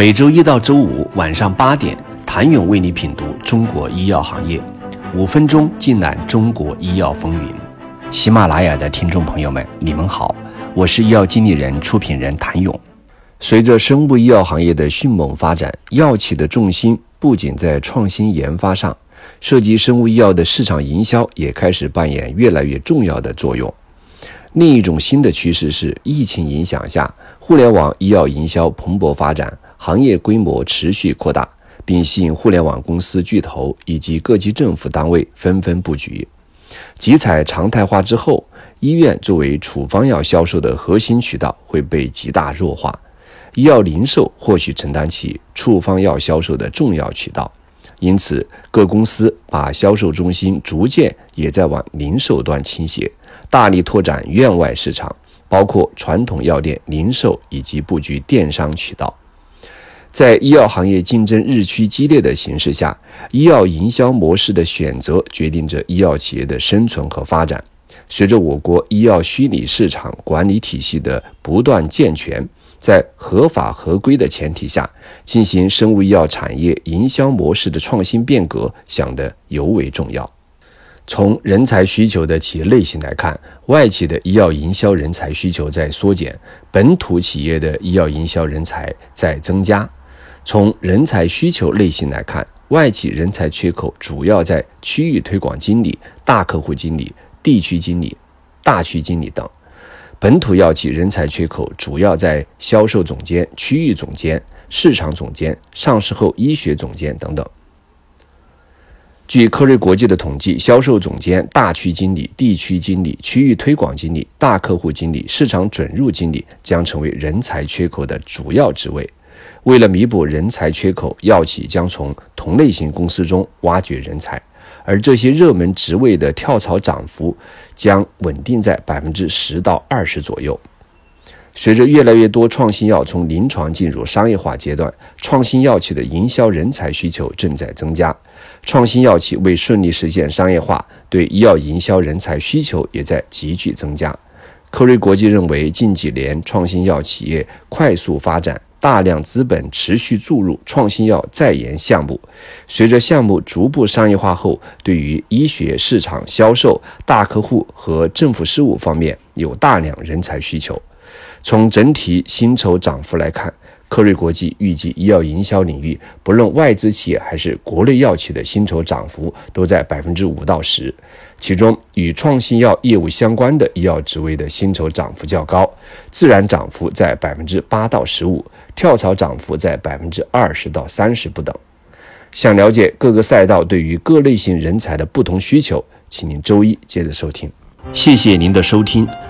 每周一到周五晚上八点，谭勇为你品读中国医药行业，五分钟尽览中国医药风云。喜马拉雅的听众朋友们，你们好，我是医药经理人、出品人谭勇。随着生物医药行业的迅猛发展，药企的重心不仅在创新研发上，涉及生物医药的市场营销也开始扮演越来越重要的作用。另一种新的趋势是，疫情影响下，互联网医药营销蓬勃发展，行业规模持续扩大，并吸引互联网公司巨头以及各级政府单位纷纷布局。集采常态化之后，医院作为处方药销售的核心渠道会被极大弱化，医药零售或许承担起处方药销售的重要渠道。因此，各公司把销售中心逐渐也在往零售端倾斜，大力拓展院外市场，包括传统药店、零售以及布局电商渠道。在医药行业竞争日趋激烈的形势下，医药营销模式的选择决定着医药企业的生存和发展。随着我国医药虚拟市场管理体系的不断健全，在合法合规的前提下，进行生物医药产业营销模式的创新变革，显得尤为重要。从人才需求的企业类型来看，外企的医药营销人才需求在缩减，本土企业的医药营销人才在增加。从人才需求类型来看，外企人才缺口主要在区域推广经理、大客户经理、地区经理、大区经理等。本土药企人才缺口主要在销售总监、区域总监、市场总监、上市后医学总监等等。据科瑞国际的统计，销售总监、大区经理、地区经理、区域推广经理、大客户经理、市场准入经理将成为人才缺口的主要职位。为了弥补人才缺口，药企将从同类型公司中挖掘人才。而这些热门职位的跳槽涨幅将稳定在百分之十到二十左右。随着越来越多创新药从临床进入商业化阶段，创新药企的营销人才需求正在增加。创新药企为顺利实现商业化，对医药营销人才需求也在急剧增加。科瑞国际认为，近几年创新药企业快速发展。大量资本持续注入创新药在研项目，随着项目逐步商业化后，对于医学市场销售、大客户和政府事务方面有大量人才需求。从整体薪酬涨幅来看，科瑞国际预计医药营销领域，不论外资企业还是国内药企的薪酬涨幅都在百分之五到十。其中与创新药业务相关的医药职位的薪酬涨幅较高，自然涨幅在百分之八到十五，跳槽涨幅在百分之二十到三十不等。想了解各个赛道对于各类型人才的不同需求，请您周一接着收听。谢谢您的收听。